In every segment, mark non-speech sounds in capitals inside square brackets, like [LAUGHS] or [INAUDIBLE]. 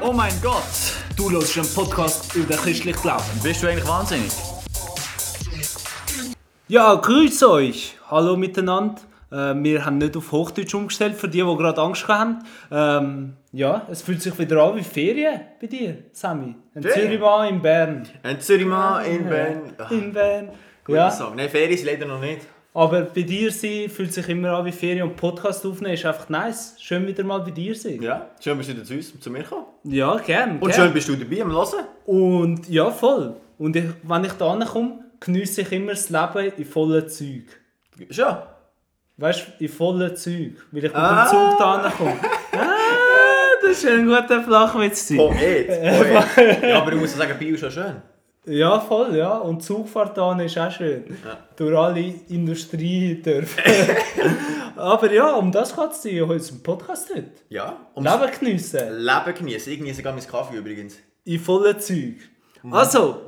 Oh mein Gott, du hörst einen Podcast über den christlichen Glauben. Bist du eigentlich wahnsinnig? Ja, grüß euch. Hallo miteinander. Äh, wir haben nicht auf Hochdeutsch umgestellt, für die, die gerade Angst haben. Ähm, ja, es fühlt sich wieder an wie Ferien bei dir, Sammy. Ein Ferien? Zürichmann in Bern. Ein Zürichmann in Bern. Ah, In Bern. Guter Ja, Song. Nein, Ferien sind leider noch nicht. Aber bei dir sein fühlt sich immer an wie Ferien und Podcast aufnehmen ist einfach nice. Schön wieder mal bei dir sein. Ja, schön bist du wieder zu uns, zu mir gekommen. Ja, gern. Und gern. schön bist du dabei am Hören. Und ja, voll. Und ich, wenn ich da komme, geniesse ich immer das Leben in vollen Zeug. Schon. Weißt du, in vollen Zeug. Weil ich mit Ah. dem Zug da komme. [LAUGHS] Ah, das ist ein guter Flachwitz. gewesen. Poet. Poet. ja, aber ich muss sagen, Bio ist schon schön. Ja, voll, ja. Und Zugfahrt da ist auch schön. Ja. Durch alle Industriedörfer. [LAUGHS] Aber ja, um das geht es in unserem Podcast heute. Ja. Ums Leben geniessen. Leben genießen. Ich genieße gerade meinen Kaffee übrigens. In vollen Zeug. Mhm. Also,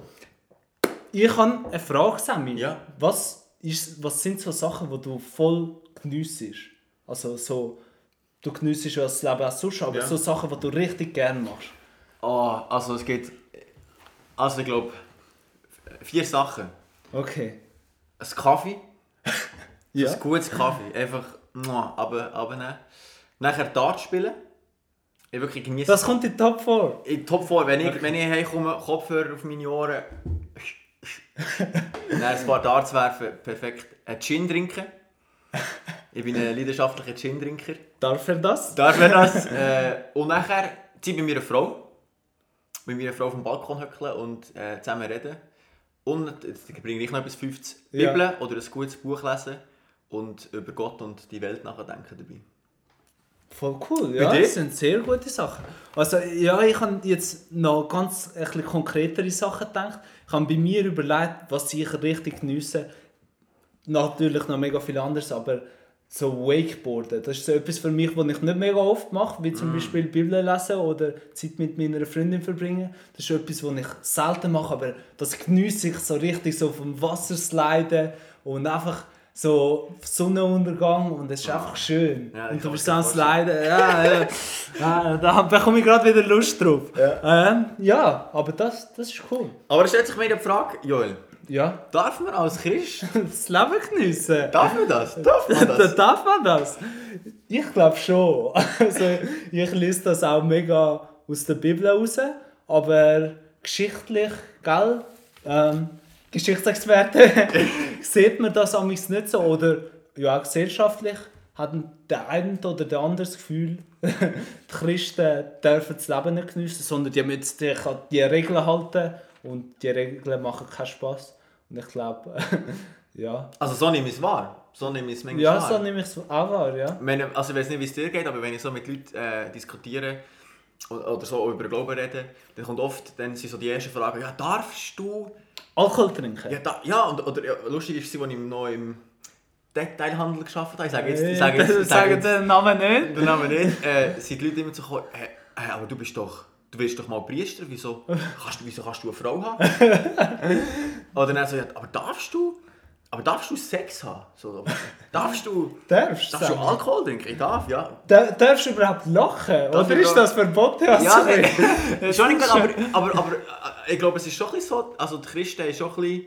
ich habe eine Frage, Sammy. Ja. Was, ist, was sind so Sachen, die du voll geniessest? Also so, du geniessest ja das Leben auch sonst, aber Ja. so Sachen, die du richtig gerne machst. Oh, also es gibt... Also ich glaube... Vier Sachen. Okay. Ein Kaffee. [LAUGHS] Ja. Ein gutes Kaffee. Einfach... muah, Aber, abnehmen. Nachher Dart spielen. Ich wirklich genieße Das kommt in Top 4. In Top 4, wenn ich, wenn ich heimkomme, Kopfhörer auf meine Ohren. [LAUGHS] Dann ein paar Darts werfen, perfekt. Ein Gin trinken. Ich bin ein leidenschaftlicher Gin-Trinker. Darf er das? Darf man das? [LAUGHS] äh, und nachher ziehe ich bei meiner Frau. Mit meiner Frau auf dem Balkon hückeln und äh, zusammen reden. Und jetzt bringe ich noch etwas 50 Ja. Bibeln oder ein gutes Buch lesen und über Gott und die Welt nachdenken dabei. Voll cool, ja. Das sind sehr gute Sachen. Also ja, ich habe jetzt noch ganz ein bisschen konkretere Sachen gedacht. Ich habe bei mir überlegt, was ich richtig geniesse. Natürlich noch mega viel anderes, aber so Wakeboarden, das ist so etwas für mich, was ich nicht mega oft mache, wie Mm. zum Beispiel Bibel lesen oder Zeit mit meiner Freundin verbringen. Das ist etwas, was ich selten mache, aber das geniesse ich so richtig, so vom Wasser sliden und einfach so Sonnenuntergang und es ist einfach schön. Ja, und du bist am vorstellen. Sliden, ja, ja. [LAUGHS] ja da bekomme ich gerade wieder Lust drauf. Ja, ähm, ja aber das, das ist cool. Aber es stellt sich mir die Frage, Joel, Ja, darf man als Christ, [LAUGHS] das Leben geniessen. darf man das? Darf man [LAUGHS] Da das? darf man das? Ich glaube schon. [LAUGHS] Also, ich lese das auch mega aus der Bibel raus, aber geschichtlich, gell? Ähm, Geschichtsexperte, sieht man das amigs nicht so. Oder ja, gesellschaftlich hat der eine oder der andere das Gefühl, die Christen dürfen das Leben nicht geniessen, sondern die müssen sich an die Regeln halten und die Regeln machen keinen Spaß. Und ich glaube, [LAUGHS] ja. Also so nehme ich es wahr. So nehme ich es manchmal Ja, wahr. so nehme ich es auch wahr, ja. Wenn, also ich weiß nicht, wie es dir geht, aber wenn ich so mit Leuten äh, diskutiere oder, so über Glauben rede, dann kommt oft dann sind so die ersten Fragen, ja, darfst du? Alkohol trinken? Ja, da, ja und, oder ja, lustig ist es, als ich noch im Detailhandel gearbeitet habe, ich sage jetzt, ich Äh, sage jetzt, ich [LAUGHS] sage jetzt den Namen nicht. den Namen nicht, äh, sind die Leute immer so gekommen, hey, hey, aber du bist doch, du wirst doch mal Priester, wieso [LAUGHS] kannst du, wieso kannst du eine Frau haben? [LAUGHS] oder dann so, ja, aber darfst du? Aber darfst du Sex haben? So, darfst du, [LAUGHS] Darfst darfst du. Alkohol trinken? Ich darf, ja. Da, darfst du überhaupt lachen? Darf Oder ist da- das verboten? Also, Ja, nein, schon nicht, aber, aber, aber äh, ich glaube, es ist schon ein bisschen so, also die Christen haben schon ein bisschen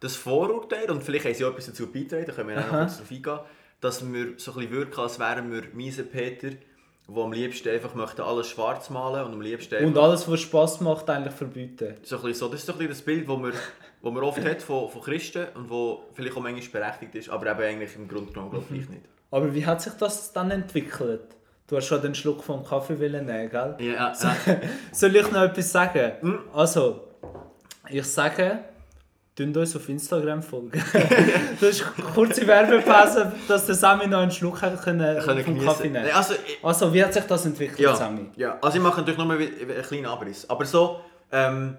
das Vorurteil, und vielleicht haben sie auch etwas dazu beitragen, da können wir auch noch kurz drauf eingehen, dass wir so ein bisschen wirken, als wären wir miese Peter, die am liebsten einfach möchten alles schwarz malen und am liebsten Und alles, was Spass macht, eigentlich verbieten. so ein so, das ist so ein das Bild, das man, wo man oft hat von, von Christen und wo vielleicht auch manchmal berechtigt ist, aber eben eigentlich im Grunde genommen glaube ich nicht. Aber wie hat sich das dann entwickelt? Du hast schon den Schluck vom Kaffee wollen nehmen, gell? Ja, ja. [LAUGHS] Soll ich noch etwas sagen? Hm? Also, ich sage, tun uns auf Instagram folgen. [LAUGHS] das ist eine kurze Werbepause, dass der Sammy noch einen Schluck können, Können vom. Kaffee nehmen. Also, Also, wie hat sich das entwickelt, Ja, Sammy? ja, also ich mache natürlich nur einen kleinen Abriss. Aber so, ähm,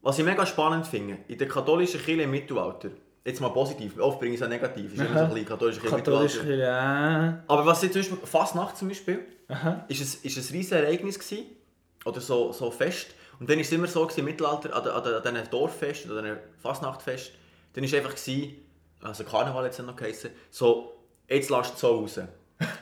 was ich mega spannend finde, in der katholischen Kirche im Mittelalter, jetzt mal positiv, oft bringe ich es auch negativ, ist immer so ein bisschen katholische Kirche Katholisch, Mittelalter. ja. Aber was jetzt zum Beispiel, Fastnacht zum Beispiel, Aha. ist ein, ist ein riesiges Ereignis gewesen, oder so, so fest. Und dann war es immer so gewesen, im Mittelalter, an, an, an diesen Dorffest, oder an diesen Fastnachtfest, dann war einfach, gewesen, also Karneval jetzt noch geheißen, so, jetzt lasst es so raus.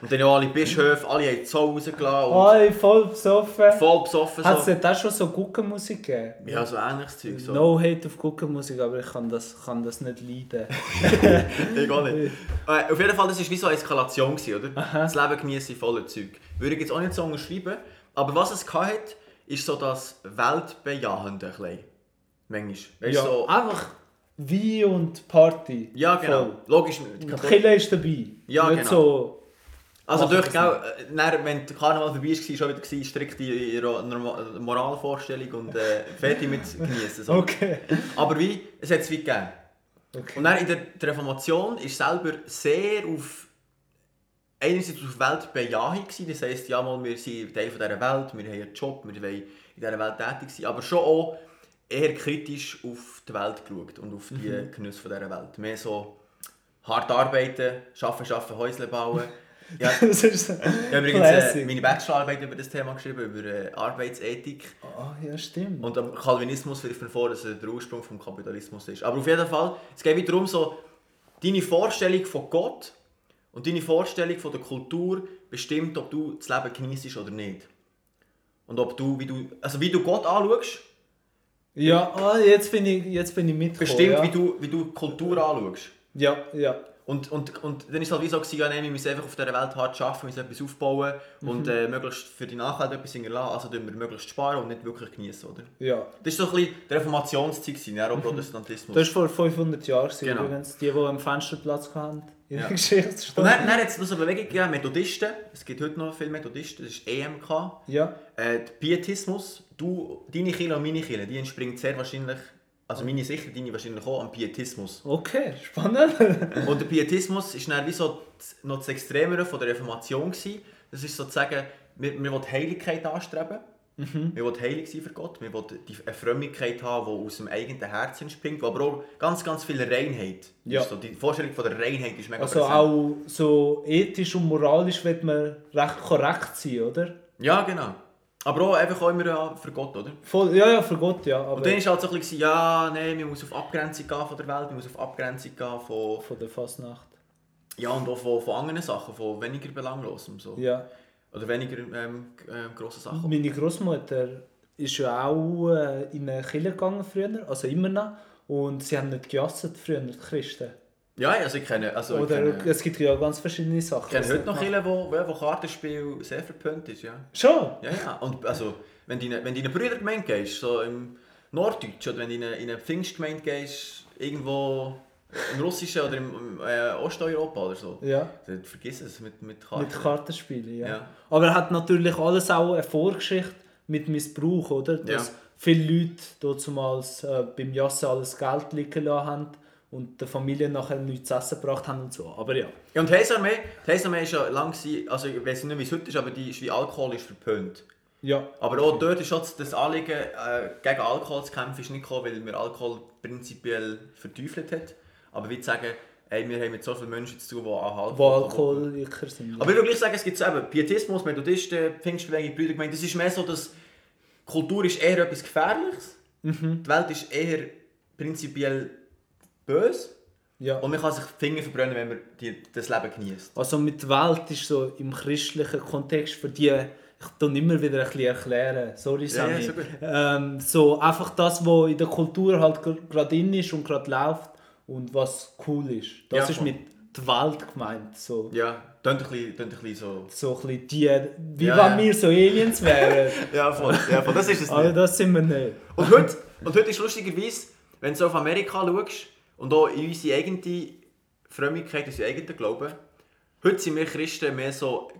Und dann ja alle Bischöfe, alle haben die Zoll rausgelassen Alle voll besoffen. voll besoffen. Hat es So. auch schon so Guckenmusik gegeben? Ja, so ähnliches Zeug. So. No hate auf Guckenmusik, aber ich kann das, kann das nicht leiden. [LAUGHS] Ich auch nicht. Äh, auf jeden Fall, das war wie so eine Eskalation, gewesen, oder? Aha. Das Leben genießen voller Zeug. Würde ich jetzt auch nicht so unterschreiben. Aber was es hatte, ist so das Weltbejahende. ein bisschen. Manchmal. Ja, so, einfach Wein und Party. ja, genau. Voll. Logisch. Killer ist dabei. Ja, nicht genau. so... Also durch, äh, dann, wenn der Karneval vorbei war, schon wieder gewesen, strikt in ihrer Norma- Moralvorstellung und äh, [LAUGHS] fertig mit genießen. So. Okay. Aber wie, es hat es wie gegeben. okay. Und dann in der die Reformation ist selber sehr auf einerseits auf Weltbejahung gewesen, das heisst, ja mal, wir sind Teil von dieser Welt, wir haben einen Job, wir wollen in dieser Welt tätig sein, aber schon auch eher kritisch auf die Welt geschaut und auf die Mhm. Genüsse von dieser Welt. Mehr so hart arbeiten, schaffen, schaffen, Häusle bauen. [LAUGHS] Ja, das ist so ich habe übrigens äh, meine Bachelorarbeit über das Thema geschrieben, über äh, Arbeitsethik. Ah, ja, stimmt. Und am Calvinismus wirft man vor, dass er der Ursprung vom Kapitalismus ist. Aber auf jeden Fall, es geht wieder darum, so, deine Vorstellung von Gott und deine Vorstellung von der Kultur bestimmt, ob du das Leben genießt oder nicht. Und ob du, wie du, also wie du Gott anschaust, Ja, ah, jetzt bin ich, jetzt bin ich mitgekommen. bestimmt, ja. wie, du, wie du Kultur anschaust. Ja, ja. Und, und, und dann war es halt wie so, gewesen, ja, nein, wir müssen einfach auf dieser Welt hart arbeiten, wir müssen etwas aufbauen und äh, möglichst für die Nachwelt etwas hinterlassen. Also tun wir möglichst sparen und nicht wirklich genießen, oder? ja. Das war so ein bisschen die Reformationszeit, gewesen, ja, auch Protestantismus. Das war vor 500 Jahren gewesen, Genau. übrigens. Die, die am Fensterplatz hatten in Ja. der Und Geschichtsstunde. dann, dann hat es noch eine Bewegung gegeben, Methodisten. Es gibt heute noch viele Methodisten, das ist EMK. Ja. Äh, der Pietismus, du, deine Kirche und meine Kirche, die entspringt sehr wahrscheinlich, also meine sicher, deine wahrscheinlich auch am Pietismus. Okay, spannend. [LAUGHS] Und der Pietismus ist dann wie so das- noch das Extremere von der Reformation gewesen. Das ist sozusagen, wir, wir wollen Heiligkeit anstreben. Wir wollen heilig sein für Gott. Wir wollen die, eine Frömmigkeit haben, die aus dem eigenen Herzen entspringt, die aber auch ganz, ganz viel Reinheit. Ja. So, die Vorstellung von der Reinheit ist mega Also präsent. auch so ethisch und moralisch wird man recht korrekt sein, oder? Ja, genau. Aber auch einfach auch immer ja, für Gott, oder? Voll, ja, ja, für Gott, ja. Aber Und dann war halt so ein bisschen, ja, nein, man muss auf Abgrenzung gehen von der Welt, man muss auf Abgrenzung gehen von, von der Fastnacht. ja, und auch von, von anderen Sachen, von weniger Belanglosem. So. Ja. Oder weniger ähm, ähm, grossen Sachen. Meine Großmutter ist ja auch äh, in eine Kirche gegangen früher, also immer noch. Und sie haben nicht gejasset früher, die Christen. Ja, also ich kenne, also Oder kenne, es gibt ja ganz verschiedene Sachen. ich kenne heute noch viele, wo, wo, Kartenspiel sehr verpönt ist, ja. Schon? Ja, ja. Und also, wenn du in eine, wenn du in eine Brüdergemeinde gehst, so im Norddeutsch, oder wenn du in eine, in eine Pfingstgemeinde gehst, irgendwo im Russischen oder im, im äh, Osteuropa oder so, Ja. dann vergiss es mit, mit Karten. Mit Kartenspielen, ja. Ja. Aber er hat natürlich alles auch eine Vorgeschichte mit Missbrauch, oder? Dass Ja. viele Leute damals äh, beim Jassen alles Geld liegen lassen haben und der Familie nachher nichts zu essen gebracht haben und so. Aber ja. Ja, und die Heilsarmee, die Heilsarmee ist ja lang, also ich weiß nicht, wie es heute ist, aber die ist wie Alkohol ist verpönt. Ja. Aber auch dort ist schon das Anliegen, äh, gegen Alkohol zu kämpfen, ist nicht gekommen, weil man Alkohol prinzipiell verteufelt hat. Aber wie zu sagen, ey, wir haben mit so vielen Menschen zu tun, die an Alkohol... Alkoholiker sind. Aber ich will gleich sagen, es gibt so eben Pietismus, Methodisten, Pfingstbewegung, Brüdergemeinde, das ist mehr so, dass Kultur ist eher etwas Gefährliches. Die Welt ist eher prinzipiell böse. ja. Und man kann sich die Finger verbrennen, wenn man die, das Leben genießt. Also mit Welt ist so im christlichen Kontext für die, ich tue immer wieder ein bisschen erklären, sorry Ja, ja, Sammy. super. ähm, so einfach das, was in der Kultur halt gerade in ist und gerade läuft und was cool ist. Das Ja, ist mit der Welt gemeint. So, Ja, klingt ein bisschen, klingt ein bisschen so... so ein bisschen die, wie Ja, wenn ja. wir so Aliens wären. [LAUGHS] Ja, voll. Ja, voll. Das ist es Aber das sind wir nicht. Und heute, und heute ist lustigerweise, wenn du so auf Amerika schaust und auch in unsere eigene Frömmigkeit, unsere eigenen Glauben, heute sind wir Christen mehr so,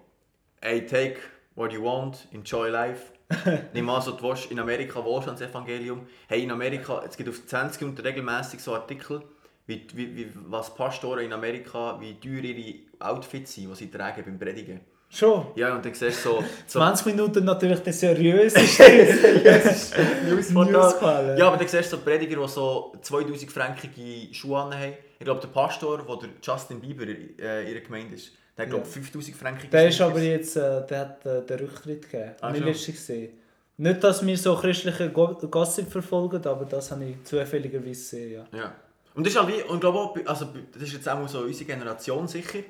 hey, take what you want, enjoy life. [LAUGHS] Nimm an, so, du willst in Amerika Wohlstandsevangelium. Hey, in Amerika, es gibt auf 20 Minuten regelmäßig so Artikel, wie, wie, wie, was Pastoren in Amerika, wie teuer ihre Outfits sind, die sie tragen beim Predigen. Schon. Ja, und dann siehst du so... so 20 Minuten natürlich der seriöse [LAUGHS] Newsportal. Ja, aber dann siehst du so Prediger, die so 2000 frankige Schuhe haben. Ich glaube, der Pastor, wo der Justin Bieber äh, in ihrer Gemeinde ist, der hat, glaube Ja. 5000 frankige Der ist aber jetzt, äh, der hat äh, den Rücktritt gegeben. Ah, letztens gesehen. Nicht, dass wir so christliche Go- Gossip verfolgen, aber das habe ich zufälligerweise gesehen, ja. Ja. Und das ist halt wie, und ich glaube auch, also das ist jetzt auch so unsere Generation sicher,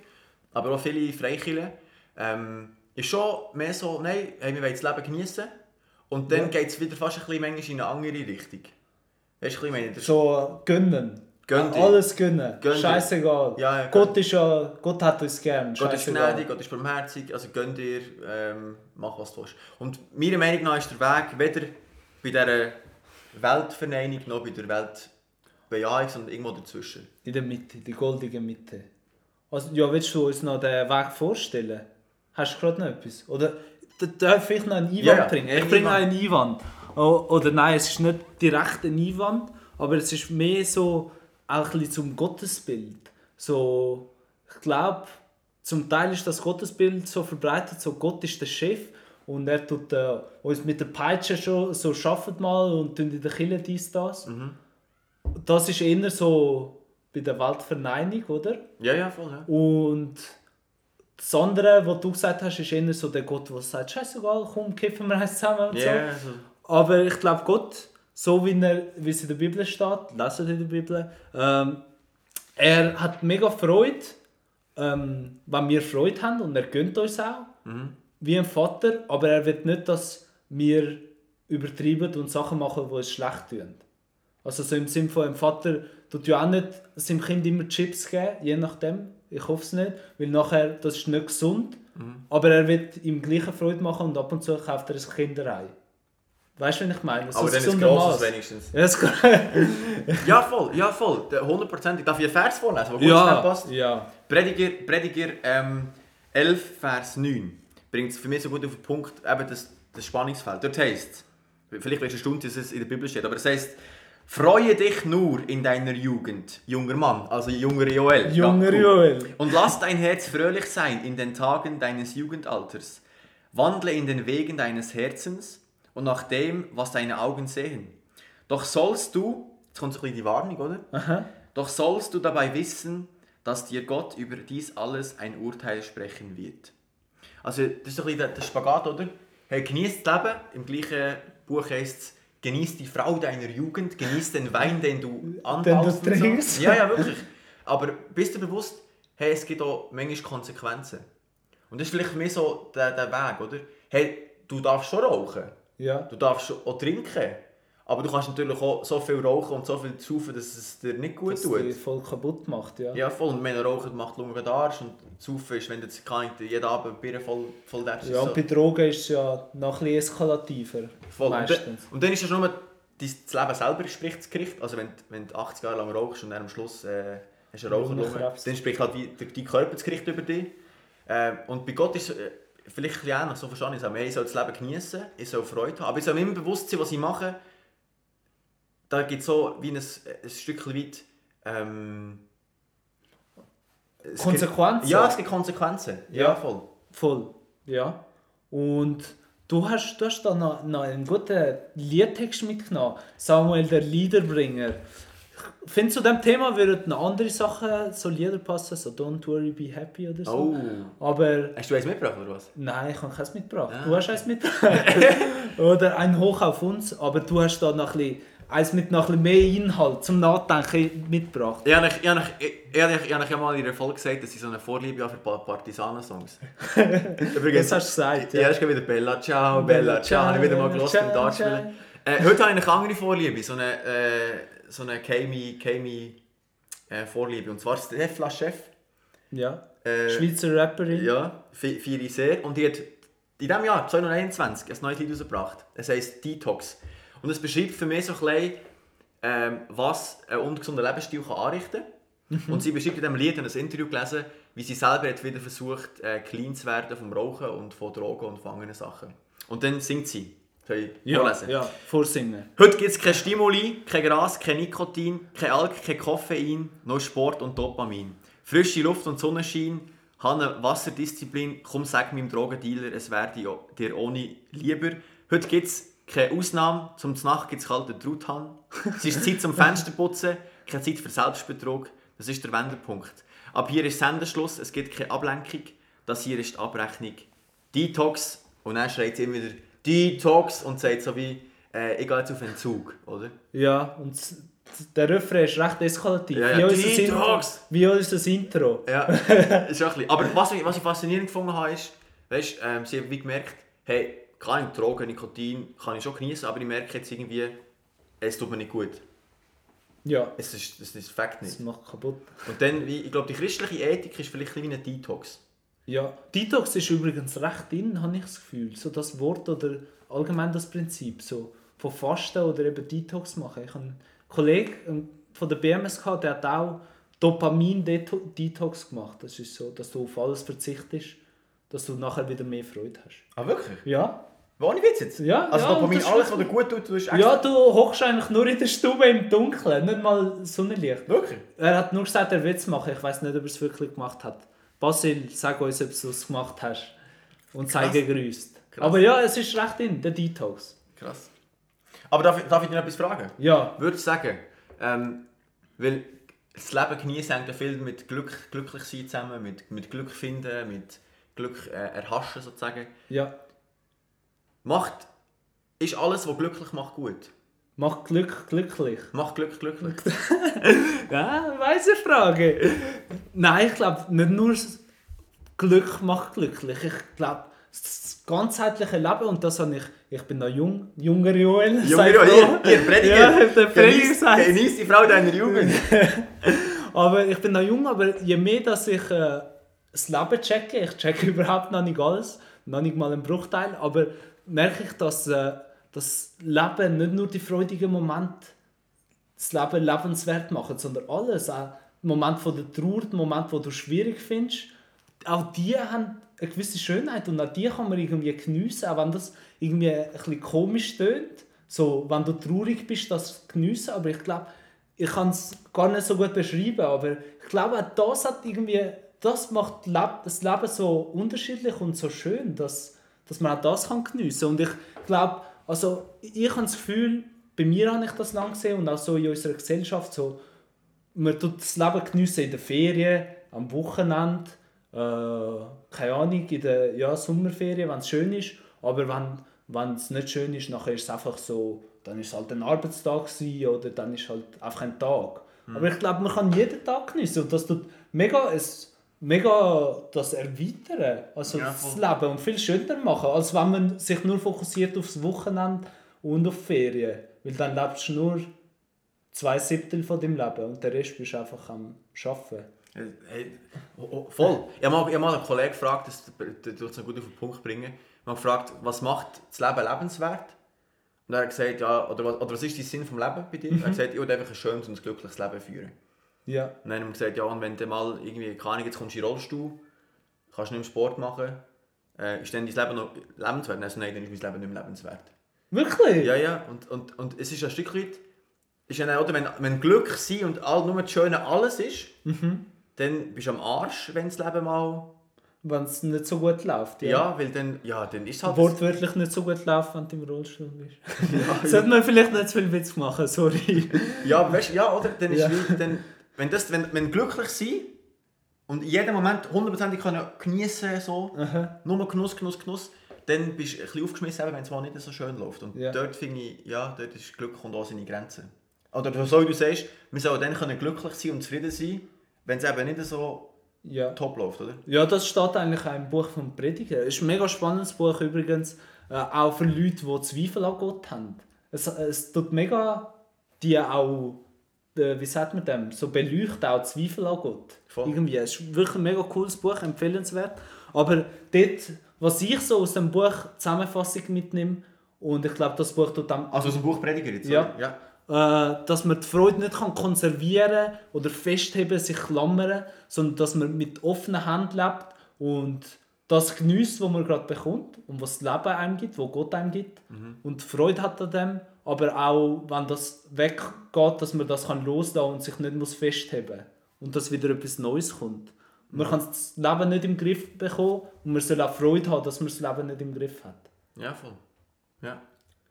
aber auch viele Freikirchen, ähm, ist schon mehr so, nein, hey, wir wollen das Leben genießen. Und dann Ja. geht es wieder fast ein bisschen manchmal in eine andere Richtung. Weißt du, ich meine? Das- So gönnen. Gönn dir. Alles gönnen. Gönn dir. Scheißegal. Ja, ja, Gott ist ja, Gott hat uns gern. Gott ist gnädig, Gott ist barmherzig, also gönn dir, ähm, mach was du willst. Und meiner Meinung nach ist der Weg weder bei dieser Weltverneinung noch bei der Weltbejahung, sondern irgendwo dazwischen. In der Mitte, die goldige Mitte. Also, ja, willst du uns noch den Weg vorstellen? Hast du gerade noch etwas? Oder darf ich noch einen Einwand Ja, bringen? Ich bringe einen Einwand. O- Oder nein, es ist nicht direkt ein Einwand, aber es ist mehr so auch ein zum Gottesbild. So, ich glaube, zum Teil ist das Gottesbild so verbreitet, so Gott ist der Chef und er tut äh, uns mit der Peitsche schon so schafft mal und tun in der Kille dies, das. Das ist eher so bei der Weltverneinigung, oder? Ja, ja, voll, ja. Und das andere, was du gesagt hast, ist eher so der Gott, der sagt, scheißegal, komm, kiffen wir eins zusammen und Ja, so. also, Aber ich glaube, Gott, so wie, er, wie es in der Bibel steht, lesen in der Bibel, ähm, er hat mega Freude, ähm, wenn wir Freude haben und er gönnt uns auch, wie ein Vater, aber er will nicht, dass wir übertreiben und Sachen machen, die es schlecht tun. Also so im Sinne von einem Vater tut ja auch nicht seinem Kind immer Chips geben, je nachdem. Ich hoffe es nicht, weil nachher das ist nicht gesund. Aber er wird ihm gleiche Freude machen und ab und zu kauft er ein Kinderei. Weißt du, was ich meine? So aber ein dann ist grosses wenigstens. Ja, [LAUGHS] Ja, voll, ja, voll. Der 100%. Darf ich einen Vers vorlesen, gut schnell ja, passt? ja. Prediger, Prediger ähm, 11, Vers 9 bringt es für mich so gut auf den Punkt, eben das, das Spannungsfeld. Dort heisst es, vielleicht ist eine Stunde, dass es in der Bibel steht, aber es heisst, freue dich nur in deiner Jugend, junger Mann, also junger Joel. Junger Ja. Joel. Und lass dein Herz fröhlich sein in den Tagen deines Jugendalters. Wandle in den Wegen deines Herzens und nach dem, was deine Augen sehen. Doch sollst du, jetzt kommt so ein bisschen die Warnung, oder? Aha. Doch sollst du dabei wissen, dass dir Gott über dies alles ein Urteil sprechen wird. Also, das ist so ein bisschen der- Spagat, oder? Hey, genieß das Leben. Im gleichen Buch heißt es, genieß die Frau deiner Jugend, genieß den Wein, den du anbaust. und trinkst. So. Ja, ja, wirklich. Aber bist du bewusst, hey, es gibt auch manchmal Konsequenzen. Und das ist vielleicht mehr so der, der Weg, oder? Hey, du darfst schon rauchen. Ja. Du darfst auch trinken. Aber du kannst natürlich auch so viel rauchen und so viel saufen, dass es dir nicht gut Das tut. die voll kaputt macht, ja. Ja, voll. Und wenn er raucht, macht Lunge den Arsch. Und saufen ist, wenn du kann, jeden Abend Bier voll, voll darfst. Ja, so. und bei Drogen ist es ja noch ein bisschen eskalativer. voll. Und, dann, Meistens. und dann ist es nur, dein- das Leben selber spricht das Gericht. Also wenn, du- wenn du 80 Jahre lang rauchst und dann am Schluss äh, hast du eine Raucherlunge, dann spricht halt der, dein Körper das Gericht über dich. Äh, und bei Gott ist es äh, vielleicht ein ähnlich, so verstanden ich es auch. Ich soll das Leben genießen, ich soll Freude haben, aber ich soll mir immer bewusst sein, was ich mache. Da gibt es so wie ein, ein Stückchen weit... Ähm, es gibt- Konsequenzen? Ja, es gibt Konsequenzen. Ja, Ja. voll. Voll, ja. Und du hast, du hast da noch, noch einen guten Liedtext mitgenommen. Samuel, der Liederbringer. Ich finde, zu diesem Thema würden andere Sachen, so Lieder passen, so Don't Worry, Be Happy oder so. Oh. Aber Hast du eins mitgebracht oder was? nein, ich habe keins mitgebracht. Ah. Du hast eins mitgebracht. [LAUGHS] oder ein Hoch auf uns, aber du hast da noch ein bisschen, eins mit noch ein mehr Inhalt zum Nachdenken mitgebracht. Ich habe euch- ich habe euch- ich habe euch- ich habe euch ja mal in der Folge gesagt, dass ich so eine Vorliebe habe für Pa- Partisanen-Songs. [LAUGHS] Übrigens, Das hast du gesagt, ja. ja. Ist wieder Bella Ciao, Bella Ciao. Habe ich wieder mal beim Ciao, Dartspielen. Äh, heute habe ich eine andere Vorliebe, so eine, äh, so eine Kami, Kami äh, Vorliebe. Und zwar ist der Flash Chef. ja. Äh, Schweizer Rapperin. Ja, fe- feiere ich sehr. Und die hat in diesem Jahr, 2021, ein neues Lied rausgebracht. Es heisst Detox. Und es beschreibt für mich so ein bisschen, ähm, was ein ungesunder Lebensstil kann anrichten kann. Und sie beschreibt in diesem Lied, ich habe ein Interview gelesen, wie sie selber jetzt wieder versucht, äh, clean zu werden vom Rauchen und von Drogen und von anderen Sachen. Und dann singt sie. Soll ich Ja, vorlesen? ja, vorsingen. Heute gibt es kein Stimuli, kein Gras, kein Nikotin, kein Alk, kein Koffein, nur Sport und Dopamin. Frische Luft und Sonnenschein, habe eine Wasserdisziplin, komm sag meinem Drogendealer, es dir- dir ohne lieber. Heute gibt es keine Ausnahme, zum Nacht gibt es kalten Truthahn. Es ist Zeit zum Fensterputzen, keine Zeit für Selbstbetrug, das ist der Wendepunkt. Ab hier ist Sendeschluss, es gibt keine Ablenkung, das hier ist die Abrechnung. Detox, und dann schreit sie immer wieder Detox und sagt so wie, äh, ich gehe jetzt auf Entzug, oder? Ja, und der Refrain ist recht eskalativ. Ja, ja. Wie, Detox! Intro, wie unser Intro. Ja, [LAUGHS] ist auch ein bisschen. Aber was ich, was ich faszinierend gefunden habe, ist, weißt, ähm, sie haben wie gemerkt, hey, kann ich Drogen, Nikotin, kann ich schon genießen, aber ich merke jetzt irgendwie, es tut mir nicht gut. Ja, Es ist, es ist Fakt das nicht. macht kaputt. Und dann, wie, ich glaube, die christliche Ethik ist vielleicht ein bisschen wie ein Detox. Ja, Detox ist übrigens recht in, habe ich das Gefühl. So das Wort oder allgemein das Prinzip. So von Fasten oder eben Detox machen. Ich habe einen Kollegen ähm, von der BMS gehabt, der hat auch Dopamin-Detox gemacht. Das ist so, dass du auf alles verzichtest, dass du nachher wieder mehr Freude hast. Ah, wirklich? Ja, Ohne Witz jetzt? Ja, Also ja, Dopamin, alles, was dir gut tut, du hast extra... ja du hockst eigentlich nur in der Stube im Dunkeln, nicht mal Sonnenlicht. Wirklich? Er hat nur gesagt, er will es machen. Ich weiß nicht, ob er es wirklich gemacht hat. Basil, sag uns, ob du es gemacht hast. Und sei gegrüßt. Krass. Aber ja, es ist recht in, der Detox. Krass. Aber darf ich, darf ich dir noch etwas fragen? Ja, Würde ich sagen, ähm, weil das Leben genießen hängt ja viel mit Glück, glücklich sein zusammen, mit, mit Glück finden, mit Glück äh, erhaschen sozusagen. ja. Macht, ist alles, was glücklich macht, gut? Macht Glück glücklich. Macht Glück glücklich? [LAUGHS] [LAUGHS] Ja, weise Frage. Nein, ich glaube, nicht nur Glück macht glücklich. Ich glaube, das ganzheitliche Leben, und das habe ich, ich bin noch jung, junger Joel. Junge, sei hier, froh. hier, Prediger. Ja, der Prediger Genieß die Frau deiner Jugend. [LAUGHS] Aber ich bin noch jung, aber je mehr, dass ich äh, das Leben checke, ich checke überhaupt noch nicht alles, noch nicht mal einen Bruchteil, aber merke ich, dass äh, das Leben nicht nur die freudigen Momente das Leben lebenswert machen, sondern alles. Auch der Moment der Trauer, der Moment, wo du schwierig findest, auch die haben eine gewisse Schönheit und auch die kann man irgendwie geniessen, auch wenn das irgendwie ein bisschen komisch tönt. So, wenn du traurig bist, das geniessen, aber ich glaube, ich kann es gar nicht so gut beschreiben, aber ich glaube, das hat irgendwie, das macht das Leben so unterschiedlich und so schön, dass, dass man auch das kann geniessen. Und ich glaube, also ich habe das Gefühl, bei mir habe ich das lange gesehen und auch so in unserer Gesellschaft, so, man tut das Leben geniessen in den Ferien, am Wochenende, äh, keine Ahnung, in der ja, Sommerferien, wenn es schön ist, aber wenn wenn es nicht schön ist, nachher ist es einfach so, dann ist es halt ein Arbeitstag oder dann ist halt einfach ein Tag. Aber ich glaube, man kann jeden Tag geniessen und das tut mega, es, mega das erweitern, also Ja, das. Leben und viel schöner machen, als wenn man sich nur fokussiert aufs Wochenende und auf Ferien. Weil dann lebst du nur zwei Siebtel von deinem Leben und der Rest bist du einfach am Arbeiten. Hey, oh, oh, voll. Ich habe mal, ich habe mal einen Kollegen gefragt, das du es gut auf den Punkt bringen. Ich habe gefragt, was macht das Leben lebenswert? Und er hat gesagt, ja, oder, was- oder was ist der Sinn vom Leben bei dir? Er hat gesagt, ich will einfach ein schönes und glückliches Leben führen. Ja, Und dann haben wir gesagt, ja, und wenn du mal irgendwie, keine Ahnung, jetzt kommst du in den Rollstuhl, kannst nicht mehr Sport machen, äh, ist dann dein Leben noch lebenswert? Und er so, nein, dann ist mein Leben nicht mehr lebenswert. wirklich? Ja, ja, und, und, und es ist ein Stück weit, ist ja, oder, wenn, wenn Glück sein und all, nur das Schöne alles ist, dann bist du am Arsch, wenn das Leben mal... Wenn es nicht so gut läuft. Ja, weil dann, ja, dann ist es halt... Wortwörtlich nicht so gut läuft, wenn du im Rollstuhl bist. [LAUGHS] Sollte man vielleicht nicht zu viel Witz machen, sorry. Ja, weißt, ja, oder? Dann ist Ja. wie, dann, wenn, das, wenn, wenn glücklich sein und in jedem Moment hundertprozentig können geniessen so, Aha. nur Genuss, Genuss, Genuss, dann bist du ein bisschen aufgeschmissen, wenn es mal nicht so schön läuft. Und Ja. dort finde ich, ja, dort ist Glück und auch seine Grenzen. Oder so wie du sagst, wir sollen dann können glücklich sein und zufrieden sein, wenn es eben nicht so Ja. top läuft, oder? ja, das steht eigentlich auch im Buch vom Prediger. Es ist ein mega spannendes Buch übrigens, äh, auch für Leute, die Zweifel an Gott haben. Es, es tut mega die auch, wie sagt man dem, so beleuchten auch Zweifel an Gott. Voll. Irgendwie. Es ist wirklich ein mega cooles Buch, empfehlenswert. Aber dort, was ich so aus dem Buch Zusammenfassung mitnehme, und ich glaube, das Buch tut dann Also aus dem Buch Prediger jetzt, Ja. ja. äh, dass man die Freude nicht kann konservieren oder festheben, sich klammern, sondern dass man mit offenen Händen lebt und das genießt, was man gerade bekommt und was das Leben einem gibt, was Gott einem gibt und Freude hat an dem, aber auch, wenn das weggeht, dass man das kann loslassen und sich nicht muss festheben und dass wieder etwas Neues kommt. Man kann das Leben nicht im Griff bekommen und man soll auch Freude haben, dass man das Leben nicht im Griff hat. Ja, voll. Ja.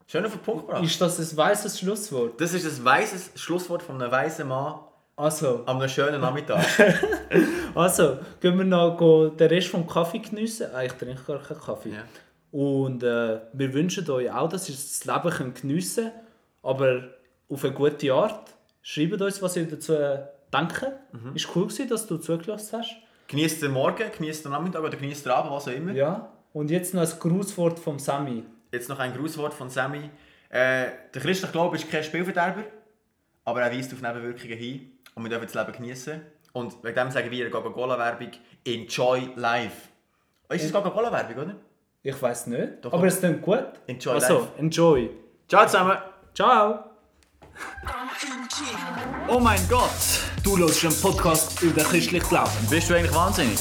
Schön auf den Punkt gebracht. Ist das ein weißes Schlusswort? Das ist ein weises Schlusswort von einem weisen Mann Also, an einem schönen Nachmittag. [LAUGHS] Also, gehen wir noch den Rest vom Kaffee geniessen. Ah, ich trinke gar keinen Kaffee. Ja. Und äh, wir wünschen euch auch, dass ihr das Leben könnt geniessen könnt, aber auf eine gute Art. Schreibt uns, was ihr dazu denkt. Mhm. Ist cool gewesen, dass du zugelassen hast. Genießt den Morgen, genießt den Nachmittag oder genießt den Abend, was auch immer. Ja. Und jetzt noch ein Grußwort vom Sami. Jetzt noch ein Grußwort von Sammy. Äh, der christliche Glaube ist kein Spielverderber, aber er weist auf Nebenwirkungen hin und wir dürfen das Leben genießen. Und wegen dem sagen wir in der Coca-Cola-Werbung Enjoy Life. Ist das Coca-Cola-Werbung, oder? Ich weiß nicht. Doch, aber es klingt gut. Enjoy also, life. enjoy. Ciao zusammen! Ciao. Oh mein Gott! Du hörst einen Podcast über den christlichen Glauben. Bist du eigentlich wahnsinnig?